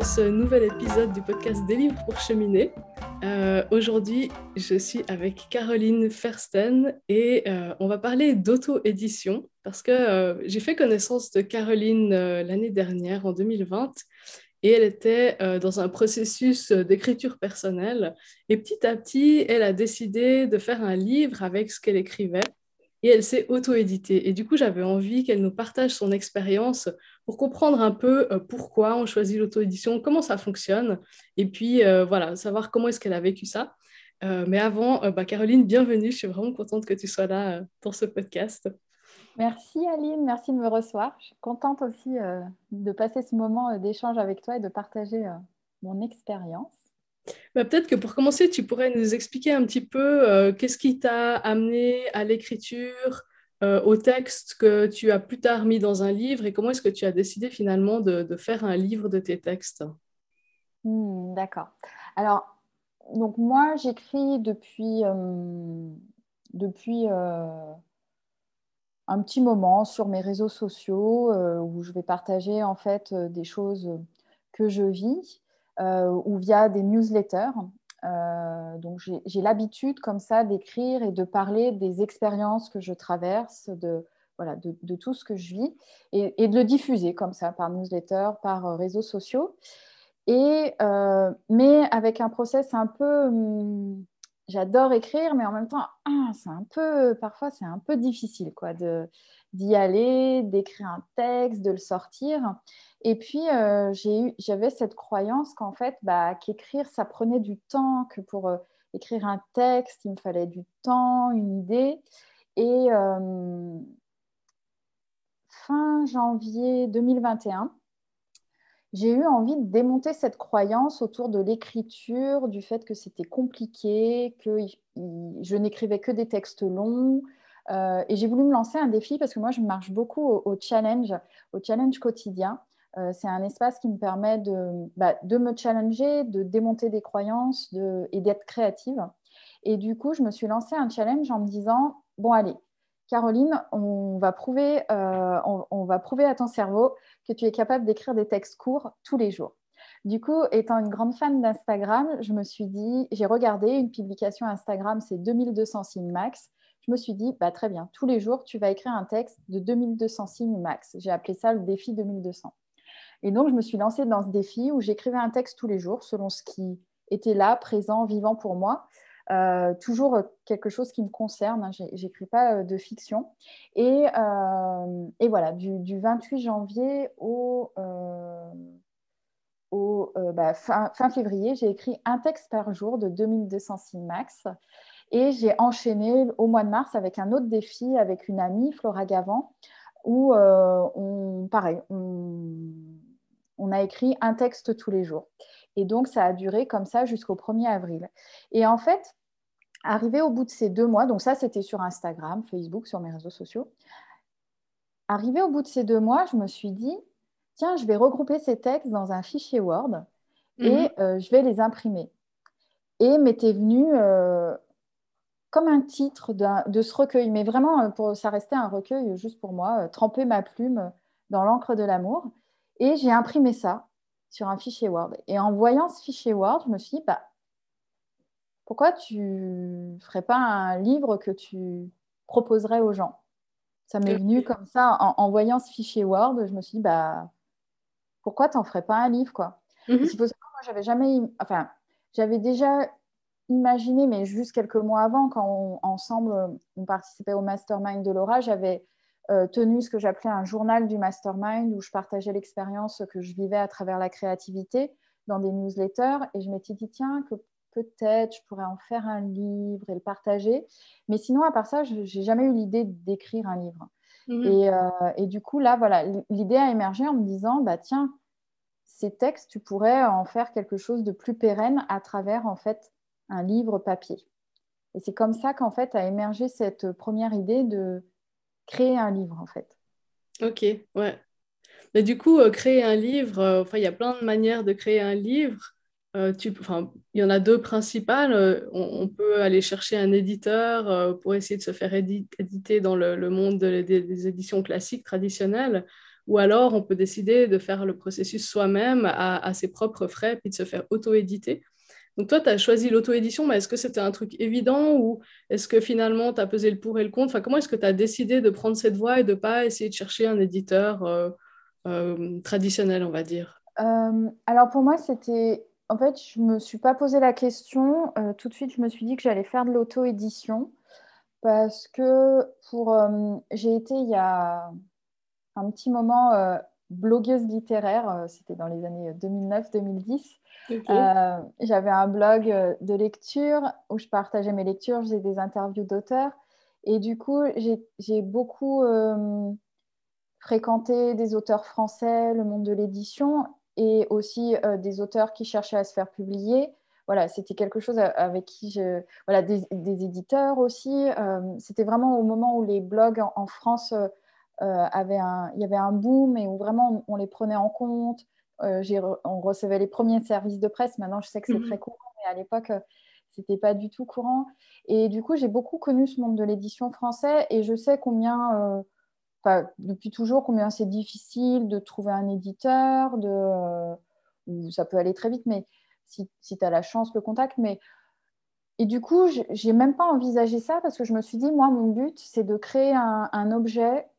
dans ce nouvel épisode du podcast Des livres pour cheminer. Euh, aujourd'hui, je suis avec Caroline Fersten et euh, on va parler d'auto-édition parce que euh, j'ai fait connaissance de Caroline l'année dernière, en 2020, et elle était dans un processus d'écriture personnelle. Et petit à petit, elle a décidé de faire un livre avec ce qu'elle écrivait et elle s'est auto-éditée. Et du coup, j'avais envie qu'elle nous partage son expérience pour comprendre un peu euh, pourquoi on choisit l'auto-édition, comment ça fonctionne, et puis euh, voilà, savoir comment est-ce qu'elle a vécu ça. Euh, mais avant, bah, Caroline, bienvenue. Je suis vraiment contente que tu sois là pour ce podcast. Merci Aline, merci de me recevoir. Je suis contente aussi de passer ce moment d'échange avec toi et de partager mon expérience. Bah, peut-être que pour commencer, tu pourrais nous expliquer un petit peu euh, qu'est-ce qui t'a amené à l'écriture, euh, au texte que tu as plus tard mis dans un livre et comment est-ce que tu as décidé finalement de, faire un livre de tes textes? Hmm, D'accord. Alors, donc moi, j'écris depuis, euh, depuis un petit moment sur mes réseaux sociaux où je vais partager en fait des choses que je vis. Euh, ou via des newsletters. Euh, donc j'ai l'habitude comme ça d'écrire et de parler des expériences que je traverse, de, voilà, de, tout ce que je vis et, de le diffuser comme ça par newsletter, par euh, réseaux sociaux. Et, mais avec un process un peu, hum, j'adore écrire, mais en même temps, ah, c'est un peu, parfois c'est un peu difficile quoi, d'y aller, d'écrire un texte, de le sortir. Et puis, euh, j'avais cette croyance qu'en fait, bah, qu'écrire, ça prenait du temps, que pour euh, écrire un texte, il me fallait du temps, une idée. Et euh, fin janvier 2021, j'ai eu envie de démonter cette croyance autour de l'écriture, du fait que c'était compliqué, que je n'écrivais que des textes longs. et j'ai voulu me lancer un défi parce que moi, je marche beaucoup au challenge, au challenge quotidien. Euh, c'est un espace qui me permet bah, de, me challenger, de démonter des croyances et d'être créative. Et du coup, je me suis lancé un challenge en me disant, bon allez, Caroline, on va prouver, euh, on, va prouver à ton cerveau que tu es capable d'écrire des textes courts tous les jours. Du coup, étant une grande fan d'Instagram, je me suis dit, j'ai regardé une publication Instagram, c'est 2200 signes max. Je me suis dit, bah, très bien, tous les jours, tu vas écrire un texte de 2200 signes max. J'ai appelé ça le défi 2200. Et donc, je me suis lancée dans ce défi où j'écrivais un texte tous les jours selon ce qui était là, présent, vivant pour moi. Euh, toujours quelque chose qui me concerne, hein. j'écris pas euh, de fiction. Et, euh, et voilà, du, 28 janvier au, bah, fin, fin, février, j'ai écrit un texte par jour de 2200 signes max. Et j'ai enchaîné au mois de mars avec un autre défi avec une amie, Flora Gavant, où on, pareil, on a écrit un texte tous les jours. Et donc, ça a duré comme ça jusqu'au 1er avril. Et en fait, arrivé au bout de ces deux mois, donc ça, c'était sur Instagram, Facebook, sur mes réseaux sociaux. Arrivé au bout de ces deux mois, je me suis dit, tiens, je vais regrouper ces textes dans un fichier Word et mhm. euh, je vais les imprimer. Et m'était venu euh, comme un titre de ce recueil, mais vraiment, euh, pour, ça restait un recueil juste pour moi, tremper ma plume dans l'encre de l'amour. Et j'ai imprimé ça sur un fichier Word. Et en voyant ce fichier Word, je me suis dit, bah, pourquoi tu ne ferais pas un livre que tu proposerais aux gens? Ça m'est venu comme ça, en, voyant ce fichier Word, je me suis dit, bah, pourquoi tu n'en ferais pas un livre quoi? Mm -hmm. moi, j'avais jamais, enfin, j'avais déjà imaginé, mais juste quelques mois avant, quand ensemble, on participait au mastermind de Laura, j'avais tenu ce que j'appelais un journal du mastermind où je partageais l'expérience que je vivais à travers la créativité dans des newsletters. Et je m'étais dit, tiens, que peut-être je pourrais en faire un livre et le partager. Mais sinon, à part ça, je n'ai jamais eu l'idée d'écrire un livre. Mhm. Euh, et, du coup, là, voilà, l'idée a émergé en me disant, bah, tiens, ces textes, tu pourrais en faire quelque chose de plus pérenne à travers, en fait, un livre papier. Et c'est comme ça qu'en fait a émergé cette première idée de créer un livre, en fait. Ok, ouais. Mais du coup, euh, créer un livre, euh, il y a plein de manières de créer un livre. Euh, il y en a deux principales. On, peut aller chercher un éditeur pour essayer de se faire éditer dans le, monde des, éditions classiques traditionnelles, ou alors on peut décider de faire le processus soi-même à, ses propres frais, puis de se faire auto-éditer. Donc toi, tu as choisi l'auto-édition, mais est-ce que c'était un truc évident ou est-ce que finalement tu as pesé le pour et le contre? Enfin, Comment est-ce que tu as décidé de prendre cette voie et de ne pas essayer de chercher un éditeur euh, euh, traditionnel, on va dire? Alors pour moi, c'était en fait, je ne me suis pas posé la question. Euh, tout de suite, je me suis dit que j'allais faire de l'auto-édition parce que pour, euh, j'ai été il y a un petit moment euh, blogueuse littéraire, c'était dans les années 2009-2010. J'avais un blog de lecture où je partageais mes lectures, j'ai des interviews d'auteurs. Et du coup, j'ai beaucoup fréquenté des auteurs français, le monde de l'édition et aussi euh, des auteurs qui cherchaient à se faire publier. Voilà, c'était quelque chose avec qui je. Voilà, des, éditeurs aussi. Euh, c'était vraiment au moment où les blogs en, France euh, avaient un. Il y avait un boom et où vraiment on, les prenait en compte. on recevait les premiers services de presse. Maintenant, je sais que c'est mhm. très courant, mais à l'époque, c'était pas du tout courant. Et du coup, j'ai beaucoup connu ce monde de l'édition français et je sais combien depuis toujours combien c'est difficile de trouver un éditeur, de, euh, ça peut aller très vite, mais si, si tu as la chance, le contact. Mais... Et du coup, je n'ai même pas envisagé ça parce que je me suis dit, moi, mon but, c'est de créer un, objet euh,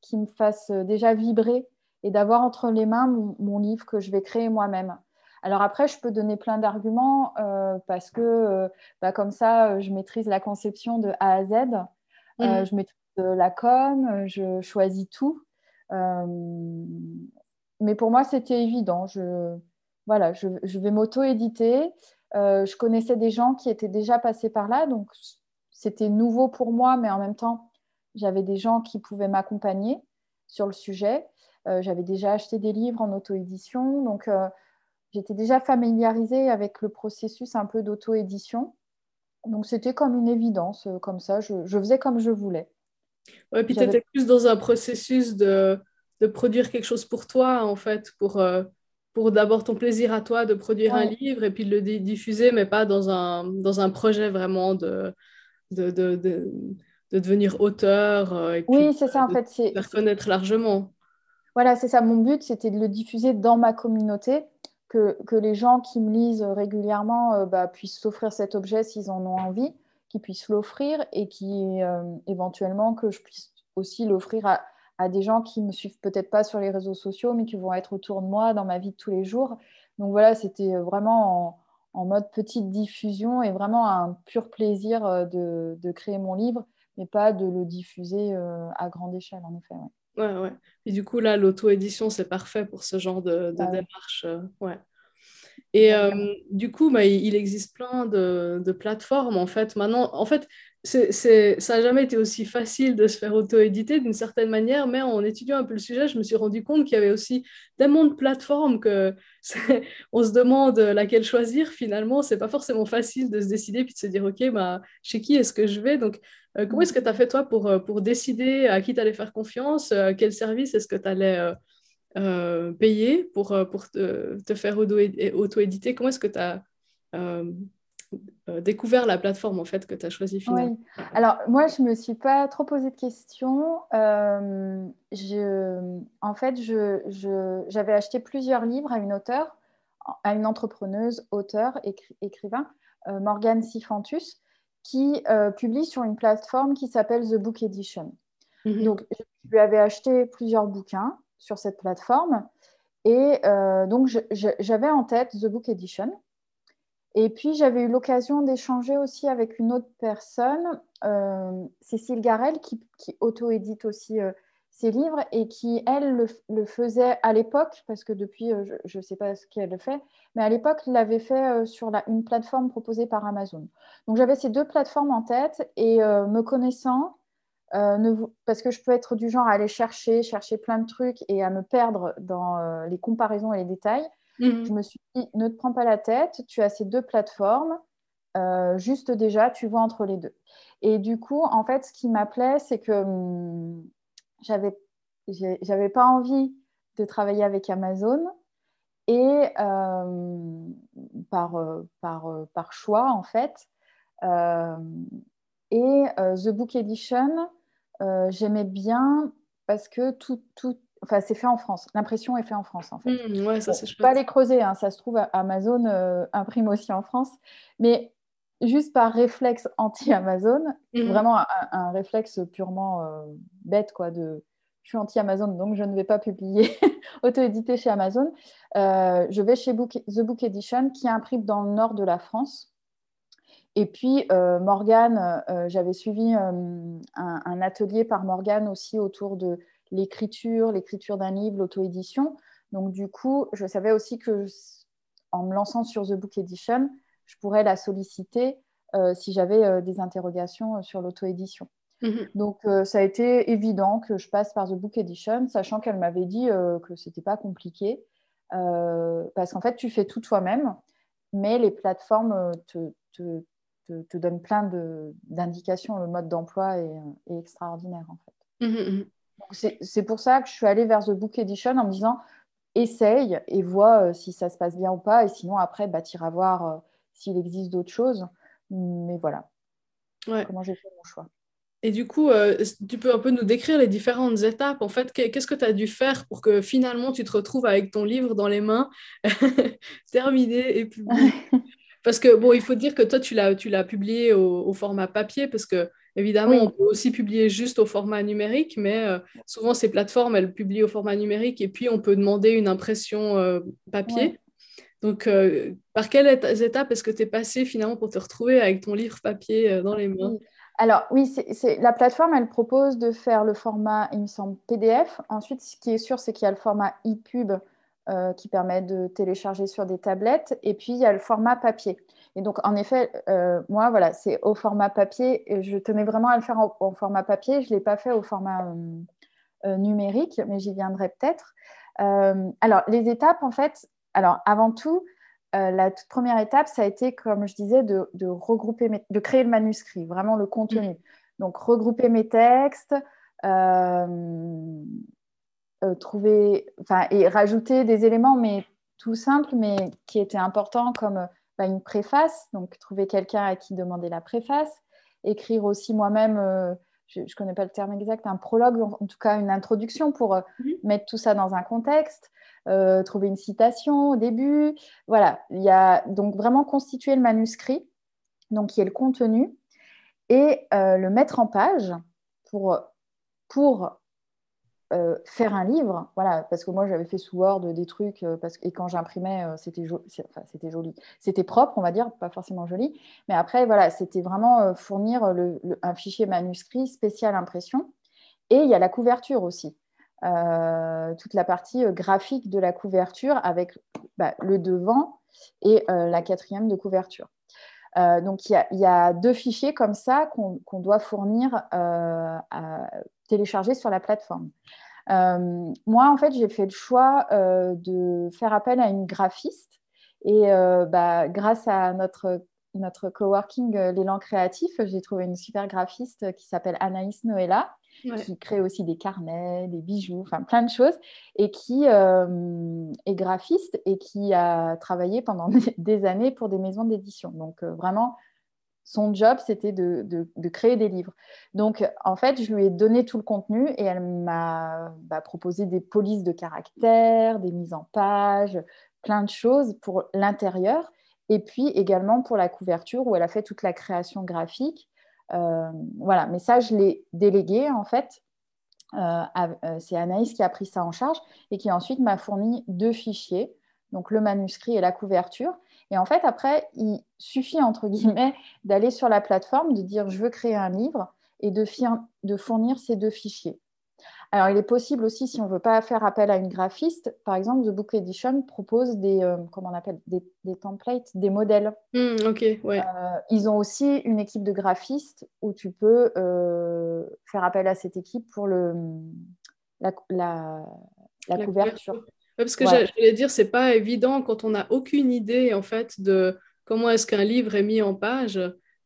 qui me fasse déjà vibrer et d'avoir entre les mains mon, livre que je vais créer moi-même. Alors après, je peux donner plein d'arguments euh, parce que bah, comme ça, je maîtrise la conception de A à Z. Mmh. je maîtrise la com, je choisis tout. Euh, mais pour moi, c'était évident. Je, voilà, je, vais m'auto-éditer. Euh, je connaissais des gens qui étaient déjà passés par là, donc c'était nouveau pour moi, mais en même temps, j'avais des gens qui pouvaient m'accompagner sur le sujet. Euh, j'avais déjà acheté des livres en auto-édition, donc j'étais déjà familiarisée avec le processus un peu d'auto-édition. Donc c'était comme une évidence, comme ça, je, faisais comme je voulais. Ouais, puis tu étais plus dans un processus de, de, produire quelque chose pour toi, en fait, pour, euh, pour d'abord ton plaisir à toi de produire un livre et puis de le diffuser, mais pas dans un, dans un projet vraiment de, de, de, de, devenir auteur. Euh, et oui, c'est ça, en fait. De faire connaître largement. Voilà, c'est ça. Mon but, c'était de le diffuser dans ma communauté. Que, que les gens qui me lisent régulièrement euh, bah, puissent s'offrir cet objet s'ils en ont envie qui puissent l'offrir et qui euh, éventuellement que je puisse aussi l'offrir à, à, des gens qui me suivent peut-être pas sur les réseaux sociaux, mais qui vont être autour de moi dans ma vie de tous les jours. Donc voilà, c'était vraiment en, mode petite diffusion et vraiment un pur plaisir euh, de, de, créer mon livre, mais pas de le diffuser euh, à grande échelle, en effet. Ouais, ouais. ouais. Et du coup, là, l'auto-édition, c'est parfait pour ce genre de, de bah démarche. ouais. Et euh, du coup, bah, il existe plein de, de, plateformes en fait. Maintenant, en fait, ça n'a jamais été aussi facile de se faire auto-éditer d'une certaine manière, mais en étudiant un peu le sujet, je me suis rendu compte qu'il y avait aussi tellement de plateformes que on se demande laquelle choisir. Finalement, c'est pas forcément facile de se décider puis de se dire, OK, bah, chez qui est-ce que je vais? Donc, euh, comment est-ce que tu as fait toi pour, euh, pour décider à qui tu allais faire confiance, quel service est-ce que tu allais euh, payer pour, euh, pour te, te faire auto-éditer? Comment est-ce que tu as euh, découvert la plateforme en fait que tu as choisi finalement Alors moi je me suis pas trop posé de questions. je, en fait j'avais acheté plusieurs livres à une auteure, à une entrepreneuse, auteur, écrivain, Morgane Sifantus, qui publie sur une plateforme qui s'appelle The Book Edition. Mhm. Donc je lui avais acheté plusieurs bouquins sur cette plateforme. Et euh, donc, j'avais en tête The Book Edition. Et puis, j'avais eu l'occasion d'échanger aussi avec une autre personne, euh, Cécile Garel, qui, auto-édite aussi euh, ses livres et qui, elle, le, faisait à l'époque, parce que depuis, je ne sais pas ce qu'elle fait, mais à l'époque, l'avait fait sur une plateforme proposée par Amazon. Donc, j'avais ces deux plateformes en tête et me connaissant, euh, parce que je peux être du genre à aller chercher, chercher plein de trucs et à me perdre dans euh, les comparaisons et les détails. Mhm. Je me suis dit, ne te prends pas la tête, tu as ces deux plateformes, euh, juste déjà, tu vois entre les deux. Et du coup, en fait, ce qui m'appelait, c'est que hum, j'avais, j'avais pas envie de travailler avec Amazon et par, par, par choix, en fait. et The Book Edition, euh, j'aimais bien parce que tout, tout enfin, c'est fait en France. L'impression est faite en France, en fait. Mmh, ouais, ça, Pas les creuser, hein, ça se trouve, Amazon euh, imprime aussi en France. Mais juste par réflexe anti-Amazon, mmh. vraiment un, réflexe purement euh, bête, quoi, de je suis anti-Amazon, donc je ne vais pas publier auto-édité chez Amazon. Euh, je vais chez The Book Edition, qui imprime dans le nord de la France. Et puis, Morgane, j'avais suivi un, un, atelier par Morgane aussi autour de l'écriture, l'écriture d'un livre, l'auto-édition. Donc, du coup, je savais aussi que en me lançant sur The Book Edition, je pourrais la solliciter euh, si j'avais euh, des interrogations euh, sur l'auto-édition. Mhm. Donc, ça a été évident que je passe par The Book Edition, sachant qu'elle m'avait dit que ce n'était pas compliqué, parce qu'en fait, tu fais tout toi-même, mais les plateformes te, te, te, donnent plein d'indications. Le mode d'emploi est, extraordinaire, en fait. Mhm, mhm. C'est pour ça que je suis allée vers The Book Edition en me disant essaye et vois euh, si ça se passe bien ou pas. Et sinon, après, bah, tu iras voir euh, s'il existe d'autres choses. Mais voilà comment j'ai fait mon choix. Et du coup, euh, tu peux un peu nous décrire les différentes étapes. En fait, qu'est-ce que tu as dû faire pour que finalement tu te retrouves avec ton livre dans les mains, terminé et publié? Parce que, bon, il faut dire que toi, tu l'as publié au, au, format papier parce que Évidemment, on peut aussi publier juste au format numérique, mais euh, souvent ces plateformes, elles publient au format numérique et puis on peut demander une impression euh, papier. Donc, euh, par quelles étapes est-ce que tu es passé finalement pour te retrouver avec ton livre papier dans les mains? Alors, oui, c'est, la plateforme, elle propose de faire le format, il me semble, PDF. Ensuite, ce qui est sûr, c'est qu'il y a le format ePub qui permet de télécharger sur des tablettes. Et puis, il y a le format papier. Et donc, en effet, euh, moi, voilà, c'est au format papier. Et je tenais vraiment à le faire en, format papier. Je ne l'ai pas fait au format euh, euh, numérique, mais j'y viendrai peut-être. alors, les étapes, en fait, alors avant tout, la toute première étape, ça a été, comme je disais, de, regrouper, de créer le manuscrit, vraiment le contenu. Donc, regrouper mes textes, trouver, enfin, et rajouter des éléments, mais tout simples, mais qui étaient importants, comme une préface, donc trouver quelqu'un à qui demander la préface, écrire aussi moi-même, euh, je ne connais pas le terme exact, un prologue, en, tout cas une introduction pour euh, mhm. mettre tout ça dans un contexte, euh, trouver une citation au début. Voilà, il y a donc vraiment constituer le manuscrit, donc qui est le contenu, et le mettre en page pour, pour euh, faire un livre, voilà, parce que moi j'avais fait sous Word des trucs, euh, et quand j'imprimais, euh, c'était enfin, joli, c'était propre, on va dire, pas forcément joli, mais après, voilà, c'était vraiment fournir un fichier manuscrit spécial impression. Et il y a la couverture aussi, toute la partie graphique de la couverture avec bah, le devant et la quatrième de couverture. donc il y, a deux fichiers comme ça qu'on doit fournir télécharger sur la plateforme. Euh, moi, en fait, j'ai fait le choix euh, de faire appel à une graphiste. Et euh, bah, grâce à notre, notre coworking L'élan créatif, j'ai trouvé une super graphiste qui s'appelle Anaïs Noëlla, qui crée aussi des carnets, des bijoux, enfin plein de choses, et qui est graphiste et qui a travaillé pendant des années pour des maisons d'édition. Donc vraiment, son job, c'était de, créer des livres. Donc, en fait, je lui ai donné tout le contenu et elle m'a bah, proposé des polices de caractère, des mises en page, plein de choses pour l'intérieur et puis également pour la couverture où elle a fait toute la création graphique. Euh, voilà, mais ça, je l'ai délégué en fait. Euh, euh, c'est Anaïs qui a pris ça en charge et qui ensuite m'a fourni deux fichiers, donc le manuscrit et la couverture. Et en fait, après, il suffit, entre guillemets, d'aller sur la plateforme, de dire je veux créer un livre et de, de fournir ces deux fichiers. Alors, il est possible aussi, si on ne veut pas faire appel à une graphiste, par exemple, The Book Edition propose des, euh, comment on appelle, des, templates, des modèles. Ok, ouais. Euh, ils ont aussi une équipe de graphistes où tu peux euh, faire appel à cette équipe pour le, la, la couverture parce que j'allais dire, c'est pas évident quand on n'a aucune idée en fait de comment est-ce qu'un livre est mis en page.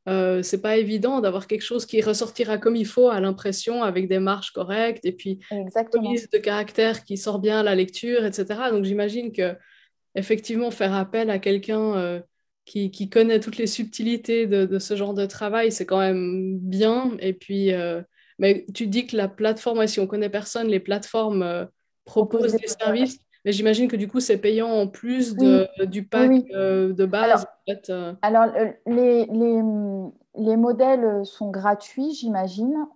Euh, c'est pas évident d'avoir quelque chose qui ressortira comme il faut à l'impression avec des marges correctes et puis une liste de caractères qui sort bien à la lecture, etc. Donc j'imagine que effectivement faire appel à quelqu'un euh, qui, qui, connaît toutes les subtilités de, de ce genre de travail, c'est quand même bien. Et puis euh, Mais tu dis que la plateforme, si on connaît personne, les plateformes proposent des services. Mais j'imagine que du coup, c'est payant en plus de, du pack de base. Alors, les, les, les, modèles sont gratuits, j'imagine.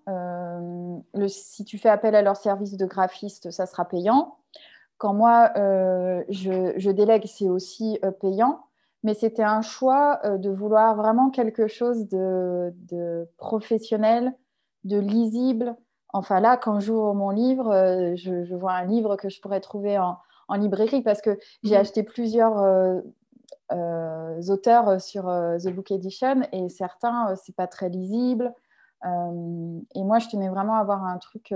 si tu fais appel à leur service de graphiste, ça sera payant. Quand moi, je, je, délègue, c'est aussi payant mais c'était un choix euh, de vouloir vraiment quelque chose de, professionnel, de lisible. Enfin là, quand j'ouvre mon livre, euh, je, vois un livre que je pourrais trouver en, librairie parce que j'ai mhm. acheté plusieurs euh, auteurs sur The Book Edition et certains, c'est pas très lisible. et moi, je tenais vraiment à avoir un truc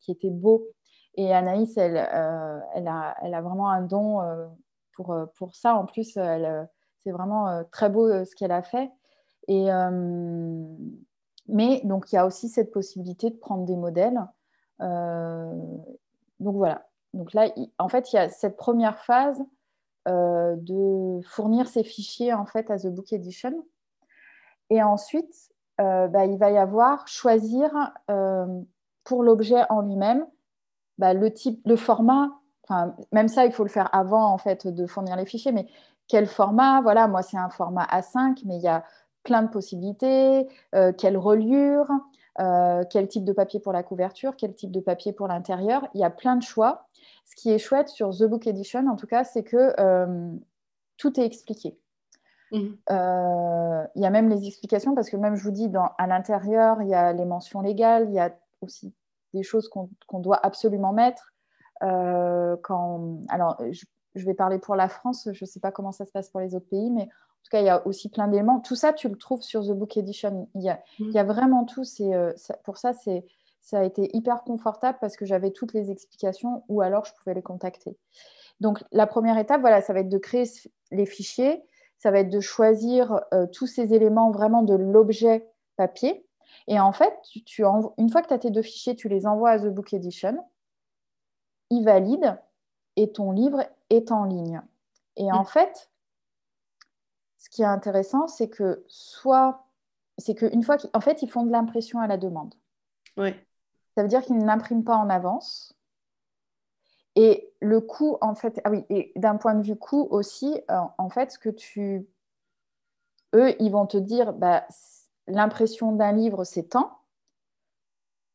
qui était beau. Et Anaïs, elle, elle, a, elle a vraiment un don pour, euh, pour ça. En plus, euh, c'est vraiment euh, très beau ce qu'elle a fait. Et, mais donc, il y a aussi cette possibilité de prendre des modèles. donc voilà. Donc là, en fait, il y a cette première phase de fournir ces fichiers en fait à The Book Edition. Et ensuite, bah, il va y avoir choisir pour l'objet en lui-même bah, le type, le format même ça, il faut le faire avant en fait de fournir les fichiers. Mais quel format? Voilà, moi c'est un format A5, mais il y a plein de possibilités. Euh, quelle reliure? Euh, Quel type de papier pour la couverture Quel type de papier pour l'intérieur Il y a plein de choix. Ce qui est chouette sur The Book Edition, en tout cas, c'est que euh, tout est expliqué. Mmh. Il y a même les explications parce que même je vous dis, dans, à l'intérieur, il y a les mentions légales, il y a aussi des choses qu'on doit absolument mettre. Euh, quand, alors, je, vais parler pour la France, je ne sais pas comment ça se passe pour les autres pays, mais en tout cas, il y a aussi plein d'éléments. Tout ça, tu le trouves sur The Book Edition. Il y a, il y a vraiment tout. Euh, pour ça, c'est, ça a été hyper confortable parce que j'avais toutes les explications ou alors je pouvais les contacter. Donc, la première étape, voilà, ça va être de créer les fichiers. Ça va être de choisir euh, tous ces éléments vraiment de l'objet papier. Et en fait, tu, une fois que tu as tes deux fichiers, tu les envoies à The Book Edition il valide et ton livre est en ligne. Et en mm. fait, ce qui est intéressant, c'est que soit, c'est qu'une fois qu'en fait, ils font de l'impression à la demande. Oui. Ça veut dire qu'ils n'impriment pas en avance. Et le coût, en fait, ah oui, et d'un point de vue coût aussi, euh, en fait, ce que tu, eux, ils vont te dire, bah, l'impression d'un livre, c'est tant.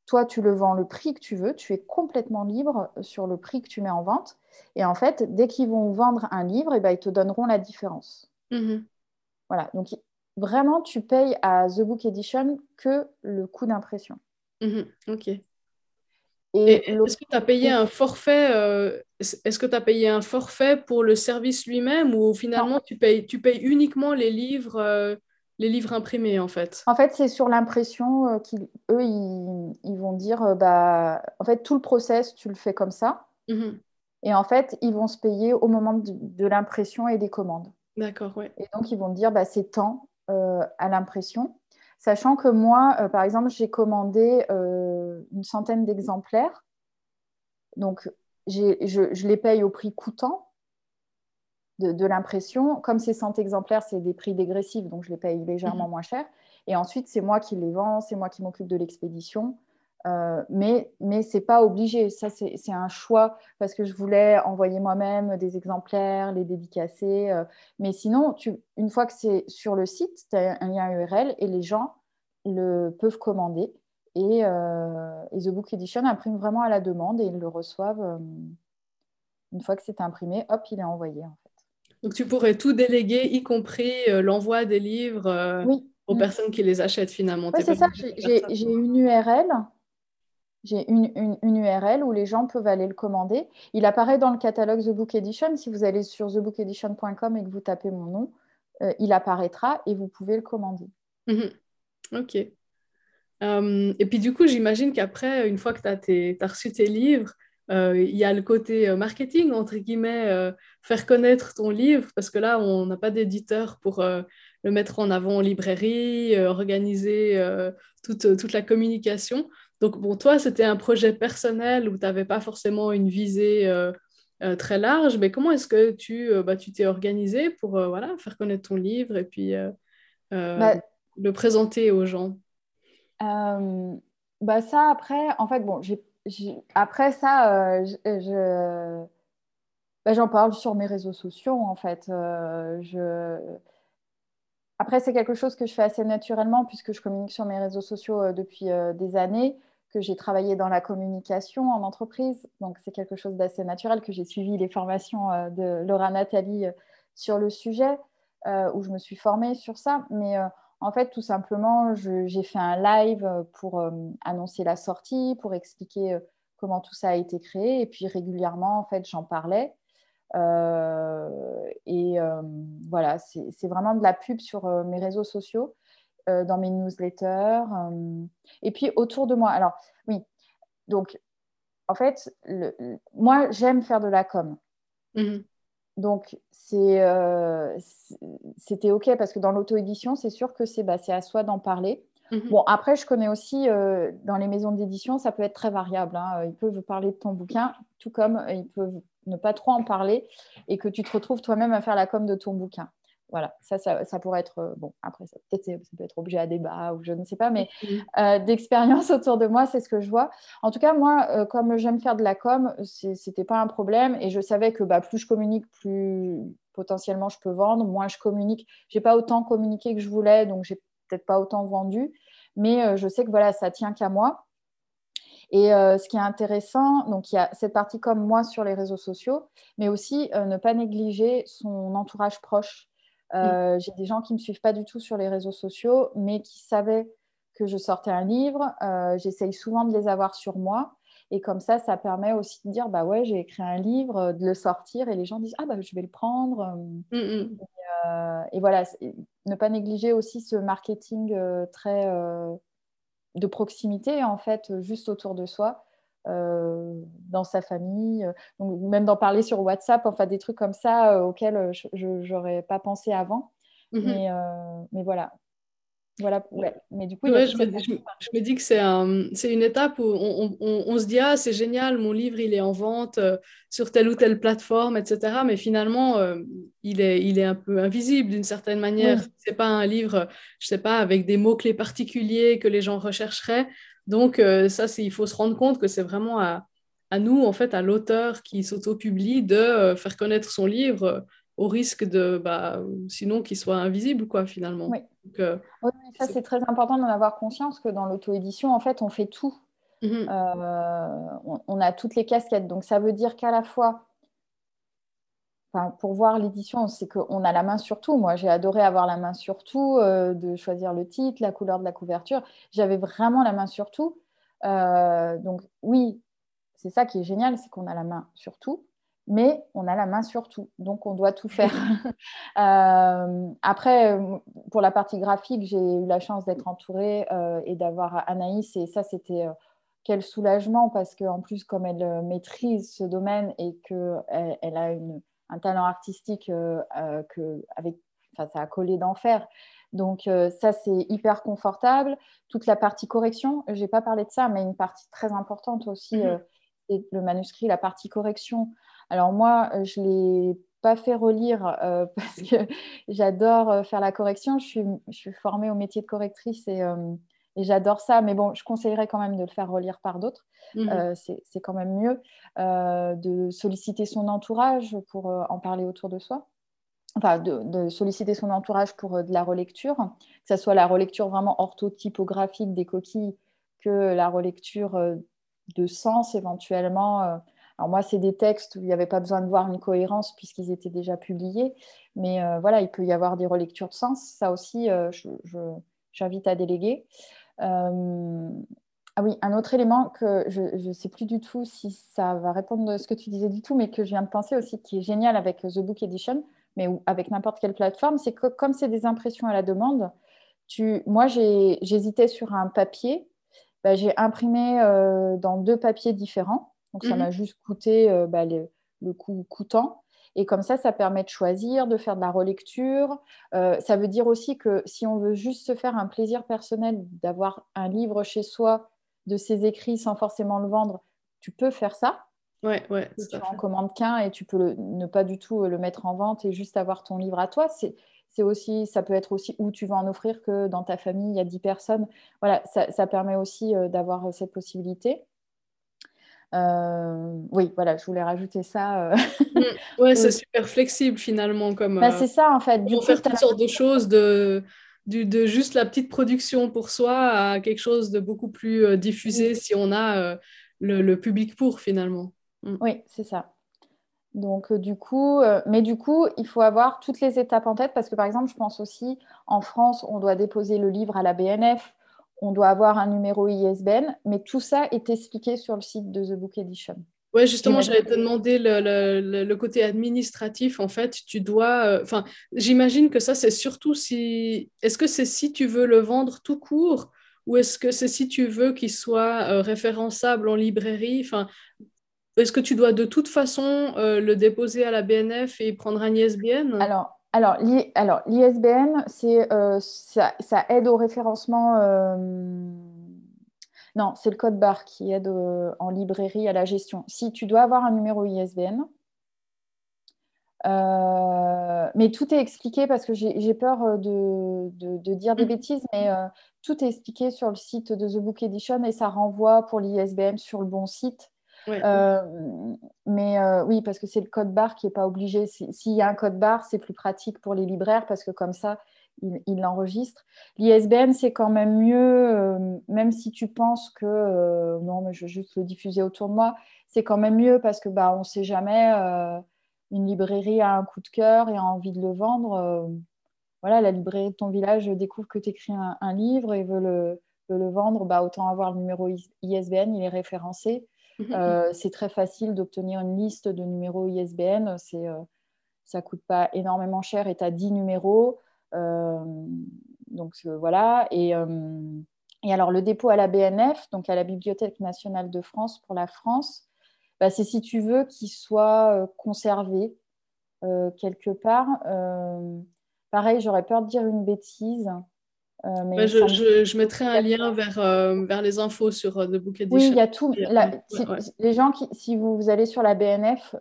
Toi, tu le vends le prix que tu veux, tu es complètement libre sur le prix que tu mets en vente. Et en fait, dès qu'ils vont vendre un livre, et eh ben, ils te donneront la différence. Mhm. Voilà, donc vraiment, tu payes à The Book Edition que le coût d'impression. Mhm. Ok. Et, est-ce que tu as payé un forfait euh, Est-ce que tu as payé un forfait pour le service lui-même ou finalement tu payes, tu payes uniquement les livres euh, les livres imprimés, en fait En fait, c'est sur l'impression euh, qu'eux, ils, vont dire, euh, bah, en fait, tout le process, tu le fais comme ça. Mhm. Et en fait, ils vont se payer au moment de, l'impression et des commandes. D'accord, oui. Et donc, ils vont dire, bah, c'est tant euh, à l'impression. Sachant que moi, par exemple, j'ai commandé une centaine d'exemplaires. Donc, je, je, les paye au prix coûtant de, l'impression. Comme c'est 100 exemplaires, c'est des prix dégressifs, donc je les paye légèrement mhm. moins cher. Et ensuite, c'est moi qui les vends, c'est moi qui m'occupe de l'expédition. Euh, mais mais ce n'est pas obligé. Ça, c'est un choix parce que je voulais envoyer moi-même des exemplaires, les dédicacer. Euh. mais sinon, tu, une fois que c'est sur le site, tu as un lien URL et les gens le, peuvent commander. Et, euh, et, The Book Edition imprime vraiment à la demande et ils le reçoivent. une fois que c'est imprimé, hop, il est envoyé. En fait. Donc tu pourrais tout déléguer, y compris euh, l'envoi des livres euh, aux mm. personnes qui les achètent finalement. Oui, c'est ça, j'ai une URL. J'ai une, URL où les gens peuvent aller le commander. Il apparaît dans le catalogue The Book Edition. Si vous allez sur thebookedition.com et que vous tapez mon nom, euh, il apparaîtra et vous pouvez le commander. Mhm. Ok. et puis du coup, j'imagine qu'après, une fois que tu as, reçu tes livres, il y a le côté euh, marketing, entre guillemets, euh, faire connaître ton livre, parce que là, on n'a pas d'éditeur pour le mettre en avant en librairie, organiser toute, toute, la communication. Donc, pour toi, c'était un projet personnel où tu n'avais pas forcément une visée très large, mais comment est-ce que tu bah, tu t'es organisé pour voilà, faire connaître ton livre et puis bah le présenter aux gens? bah ça, après, en fait, bon, après ça, je, bah, j'en parle sur mes réseaux sociaux, en fait. je... Après, c'est quelque chose que je fais assez naturellement puisque je communique sur mes réseaux sociaux depuis des années que j'ai travaillé dans la communication en entreprise. Donc, c'est quelque chose d'assez naturel que j'ai suivi les formations euh, de Laura Nathalie euh, sur le sujet, euh, où je me suis formée sur ça. Mais en fait, tout simplement, j'ai fait un live pour annoncer la sortie, pour expliquer comment tout ça a été créé. Et puis, régulièrement, en fait, j'en parlais. et voilà, c'est vraiment de la pub sur mes réseaux sociaux. Euh, dans mes newsletters. Euh, et puis autour de moi. Alors, oui, donc, en fait, moi, j'aime faire de la com. Mhm. Donc, euh, c'était OK parce que dans l'auto-édition, c'est sûr que c'est bah, à soi d'en parler. Mhm. Bon, après, je connais aussi dans les maisons d'édition, ça peut être très variable. Hein. Ils peuvent parler de ton bouquin, tout comme ils peuvent ne pas trop en parler et que tu te retrouves toi-même à faire la com de ton bouquin voilà, ça, ça, pourrait être, euh, bon, après, peut-être ça peut être objet à débat ou je ne sais pas, mais euh, d'expérience autour de moi, c'est ce que je vois. En tout cas, moi, euh, comme j'aime faire de la com, c'était pas un problème et je savais que bah, plus je communique, plus potentiellement je peux vendre, moins je communique. J'ai pas autant communiqué que je voulais, donc j'ai peut-être pas autant vendu, mais je sais que voilà, ça tient qu'à moi. Et ce qui est intéressant, donc il y a cette partie comme moi sur les réseaux sociaux, mais aussi ne pas négliger son entourage proche. Euh, j'ai des gens qui ne me suivent pas du tout sur les réseaux sociaux, mais qui savaient que je sortais un livre. Euh, j'essaye souvent de les avoir sur moi. Et comme ça, ça permet aussi de dire, bah ouais, j'ai écrit un livre, de le sortir, et les gens disent, ah bah je vais le prendre. Mm, mm. Euh, et, voilà, ne pas négliger aussi ce marketing très de proximité, en fait, juste autour de soi. Euh, dans sa famille, euh, donc même d'en parler sur WhatsApp, enfin des trucs comme ça euh, auxquels je n'aurais pas pensé avant. Mhm. mais, mais, voilà. Voilà, Mais du coup, je, me dis, que c'est un, une étape où on, on, on se dit Ah, c'est génial, mon livre il est en vente sur telle ou telle plateforme, etc. Mais finalement, il, est, il est un peu invisible d'une certaine manière. Ce C'est pas un livre, je sais pas, avec des mots-clés particuliers que les gens rechercheraient. Donc, euh, ça, il faut se rendre compte que c'est vraiment à, nous, en fait, à l'auteur qui s'auto-publie, de euh, faire connaître son livre euh, au risque de, bah, sinon, qu'il soit invisible, quoi, finalement. Oui, ça, c'est très important d'en avoir conscience que dans l'auto-édition, en fait, on fait tout. Mhm. on, a toutes les casquettes. Donc, ça veut dire qu'à la fois, pour voir l'édition, c'est qu'on a la main sur tout. Moi, j'ai adoré avoir la main sur tout, euh, de choisir le titre, la couleur de la couverture. J'avais vraiment la main sur tout. Euh, donc, oui, c'est ça qui est génial, c'est qu'on a la main sur tout, mais on a la main sur tout. Donc, on doit tout faire. Euh, après, pour la partie graphique, j'ai eu la chance d'être entourée et d'avoir Anaïs, et ça, c'était quel soulagement parce qu'en plus, comme elle maîtrise ce domaine et qu'elle elle a une un talent artistique euh, euh, que avec, ça a collé d'enfer. Donc euh, ça, c'est hyper confortable. Toute la partie correction, je n'ai pas parlé de ça, mais une partie très importante aussi, mhm. c'est le manuscrit, la partie correction. Alors moi, je ne l'ai pas fait relire parce que j'adore faire la correction. Je suis, je suis, formée au métier de correctrice et et j'adore ça, mais bon, je conseillerais quand même de le faire relire par d'autres. Mhm. Euh, c'est quand même mieux euh, de solliciter son entourage pour euh, en parler autour de soi. Enfin, de, solliciter son entourage pour de la relecture, que ce soit la relecture vraiment orthotypographique des coquilles que la relecture de sens éventuellement. Alors moi, c'est des textes où il n'y avait pas besoin de voir une cohérence puisqu'ils étaient déjà publiés. Mais voilà, il peut y avoir des relectures de sens. Ça aussi, j'invite à déléguer. Euh, ah oui, un autre élément que je ne sais plus du tout si ça va répondre à ce que tu disais du tout, mais que je viens de penser aussi, qui est génial avec The Book Edition, mais avec n'importe quelle plateforme, c'est que comme c'est des impressions à la demande, tu... moi j'hésitais sur un papier, bah, j'ai imprimé euh, dans deux papiers différents, donc ça mhm. m'a juste coûté euh, bah, le, le coût coûtant. Et comme ça, ça permet de choisir, de faire de la relecture. Euh, ça veut dire aussi que si on veut juste se faire un plaisir personnel d'avoir un livre chez soi de ses écrits sans forcément le vendre, tu peux faire ça. Ouais, ouais. Tu en commandes qu'un et tu peux ne pas du tout le mettre en vente et juste avoir ton livre à toi. c'est aussi, ça peut être aussi où tu vas en offrir que dans ta famille, il y a 10 personnes. Voilà, ça, permet aussi euh, d'avoir cette possibilité. Euh, oui, voilà, je voulais rajouter ça. Mm. ouais, c'est super flexible finalement. comme. Bah, c'est ça en fait. Du faire toutes sortes de choses de, de juste la petite production pour soi à quelque chose de beaucoup plus diffusé si on a le, public pour finalement. Mm. Oui, c'est ça. Donc, euh, du coup, euh, mais du coup, il faut avoir toutes les étapes en tête parce que, par exemple, je pense aussi, en France, on doit déposer le livre à la BNF, on doit avoir un numéro ISBN, mais tout ça est expliqué sur le site de The Book Edition. Oui, justement, j'allais te demander le, côté administratif. En fait, tu dois. Euh, enfin, j'imagine que ça, c'est surtout si. Est-ce que c'est si tu veux le vendre tout court ou est-ce que c'est si tu veux qu'il soit référençable en librairie? Enfin, est-ce que tu dois de toute façon euh, le déposer à la BNF et prendre un ISBN Alors, alors, l'ISBN, c'est euh, ça, aide au référencement. Euh, non, c'est le code barre qui aide en librairie à la gestion. Si tu dois avoir un numéro ISBN, mais tout est expliqué parce que j'ai peur de, de, dire des mm. bêtises, mais tout est expliqué sur le site de The Book Edition et ça renvoie pour l'ISBN sur le bon site. Euh, mais euh, oui, parce que c'est le code barre qui n'est pas obligé. S'il y a un code barre, c'est plus pratique pour les libraires parce que comme ça, ils l'enregistrent. L'ISBN, c'est quand même mieux, euh, même si tu penses que non, mais je vais juste le diffuser autour de moi, c'est quand même mieux parce que bah, on ne sait jamais, une librairie a un coup de cœur et a envie de le vendre. voilà, la librairie de ton village découvre que tu écris un, livre et veut le, veut le vendre, bah, autant avoir le numéro ISBN, il est référencé. Mhm. Euh, c'est très facile d'obtenir une liste de numéros ISBN. Euh, ça ne coûte pas énormément cher et tu as 10 numéros. Euh, donc voilà. Et, et, alors le dépôt à la BNF, donc à la Bibliothèque nationale de France pour la France, bah, c'est si tu veux qu'il soit conservé quelque part. pareil, j'aurais peur de dire une bêtise. Euh, je, mettrai un lien vers, euh, vers les infos sur euh, The Book Edition. Oui, il y a tout. Les gens, qui, si vous, allez sur la BNF,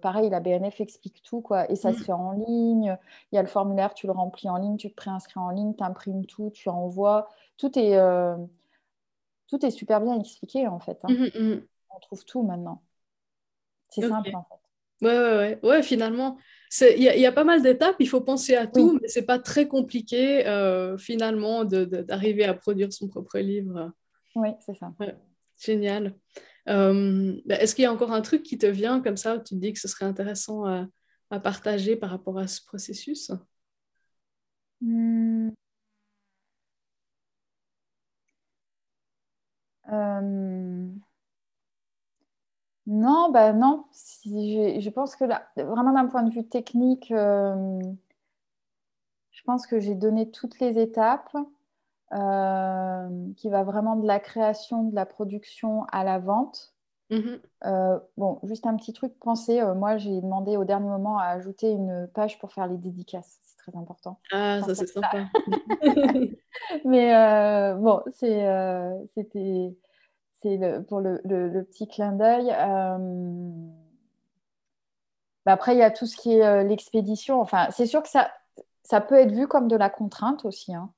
pareil, la BNF explique tout, quoi. Et ça mm. se fait en ligne. Il y a le formulaire, tu le remplis en ligne, tu te préinscris en ligne, tu imprimes tout, tu envoies. Tout est, tout est super bien expliqué, en fait. Hein. Mm, mm, On trouve tout maintenant. C'est simple, en fait. Ouais, ouais, ouais. Ouais, finalement, il y, a pas mal d'étapes, il faut penser à tout, mais c'est pas très compliqué euh, finalement d'arriver à produire son propre livre. Oui, c'est ça. Génial. Euh, bah, est-ce qu'il y a encore un truc qui te vient comme ça où tu te dis que ce serait intéressant à, partager par rapport à ce processus? Hmm. euh, non, bah non. je, pense que là, vraiment d'un point de vue technique, euh, je pense que j'ai donné toutes les étapes, euh, qui va vraiment de la création, de la production à la vente. Mm-hmm. Euh, bon, juste un petit truc, pensez, moi j'ai demandé au dernier moment à ajouter une page pour faire les dédicaces. C'est très important. Ah, ça c'est sympa. Mais bon, c'était c'est pour le, petit clin d'œil. Euh, bah, après, il y a tout ce qui est euh, l'expédition. Enfin, c'est sûr que ça, ça peut être vu comme de la contrainte aussi. Hein.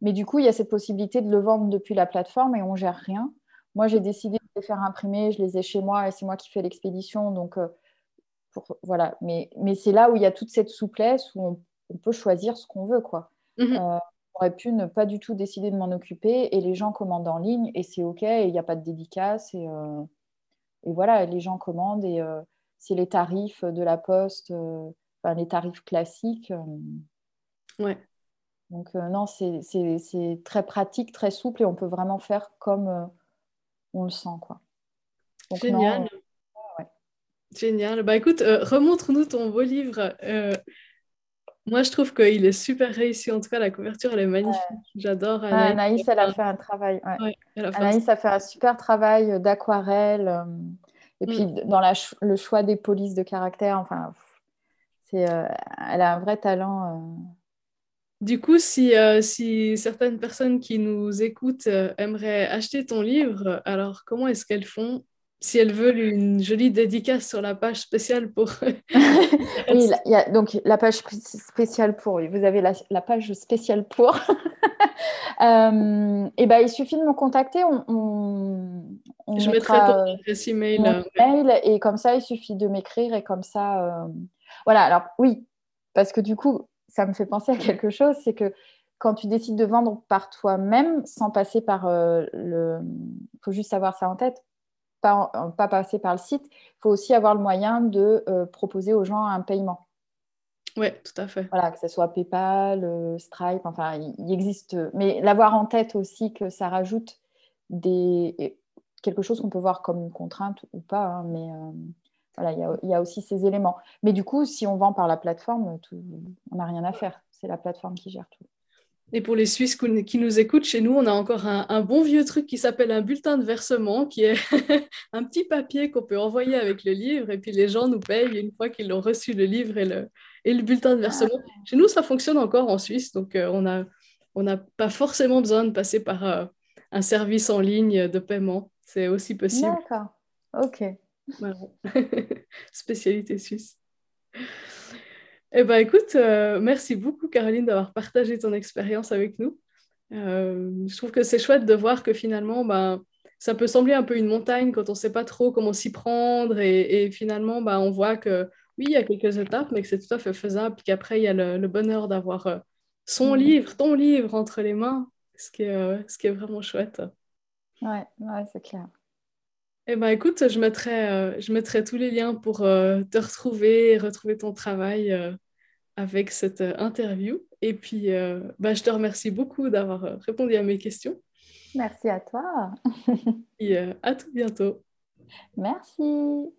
Mais du coup, il y a cette possibilité de le vendre depuis la plateforme et on gère rien. Moi, j'ai décidé de les faire imprimer, je les ai chez moi et c'est moi qui fais l'expédition. Donc, euh, voilà. Mais, mais c'est là où il y a toute cette souplesse où on, peut choisir ce qu'on veut. quoi. Mmh J'aurais pu ne pas du tout décider de m'en occuper et les gens commandent en ligne et c'est OK et il n'y a pas de dédicace. Et, euh, et, voilà, les gens commandent et euh, c'est les tarifs de la poste, euh, enfin, les tarifs classiques. ouais. Donc non, c'est très pratique, très souple et on peut vraiment faire comme on le sent. Quoi. Génial. Génial. Bah écoute, remontre-nous ton beau livre moi, je trouve qu'il est super réussi. En tout cas, la couverture, elle est magnifique. J'adore. Anaïs, elle a fait un travail. Anaïs a fait un super travail d'aquarelle. Euh, et puis, mm. dans le choix des polices de caractère, enfin, c'est, euh, elle a un vrai talent. Euh. Du coup, si, si certaines personnes qui nous écoutent aimeraient acheter ton livre, alors comment est-ce qu'elles font si elles veulent une jolie dédicace sur la page spéciale pour. oui, il y a donc la page spéciale pour. Vous avez la, page spéciale pour. euh, et ben, il suffit de me contacter. On, Je mettrai ton adresse email. mail et comme ça, il suffit de m'écrire et comme ça. Euh, voilà. Alors oui, parce que du coup, ça me fait penser à quelque chose, c'est que quand tu décides de vendre par toi-même, sans passer par euh, le. Il faut juste avoir ça en tête pas, pas passer par le site, il faut aussi avoir le moyen de euh, proposer aux gens un paiement. Oui, tout à fait. Voilà, que ce soit PayPal, euh, Stripe, enfin, il, existe. Mais l'avoir en tête aussi que ça rajoute des, quelque chose qu'on peut voir comme une contrainte ou pas, hein, mais euh, voilà, il y, a, aussi ces éléments. Mais du coup, si on vend par la plateforme, on n'a rien à faire. C'est la plateforme qui gère tout. Et pour les Suisses qui nous écoutent, chez nous, on a encore un, bon vieux truc qui s'appelle un bulletin de versement, qui est un petit papier qu'on peut envoyer avec le livre, et puis les gens nous payent une fois qu'ils ont reçu le livre et le, et le bulletin de versement. Chez nous, ça fonctionne encore en Suisse, donc euh, on n'a on pas forcément besoin de passer par euh, un service en ligne de paiement. C'est aussi possible. D'accord, ok. Spécialité suisse. Eh bien, écoute, euh, merci beaucoup, Caroline, d'avoir partagé ton expérience avec nous. Euh, je trouve que c'est chouette de voir que finalement, ben, ça peut sembler un peu une montagne quand on ne sait pas trop comment s'y prendre. Et, finalement, ben, on voit que oui, il y a quelques étapes, mais que c'est tout à fait faisable. Puis qu'après, il y a le, bonheur d'avoir euh, son livre, ton livre entre les mains, ce qui est, ce qui est vraiment chouette. Ouais, ouais c'est clair. Eh ben, écoute, je mettrai, je mettrai tous les liens pour te retrouver et retrouver ton travail avec cette euh, interview. Et puis, euh, bah, je te remercie beaucoup d'avoir euh, répondu à mes questions. Merci à toi. Et à tout bientôt. Merci.